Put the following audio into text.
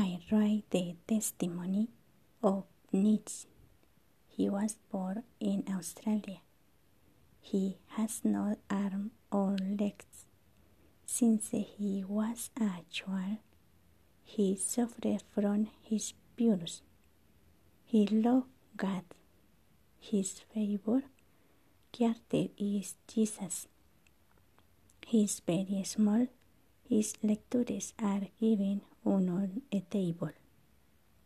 I write the testimony of Nietzsche. He was born in Australia. He has no arms or legs. Since he was a child, he suffered from his virus. He loved God. His favorite character is Jesus. He is very small. His lectures are given on a table.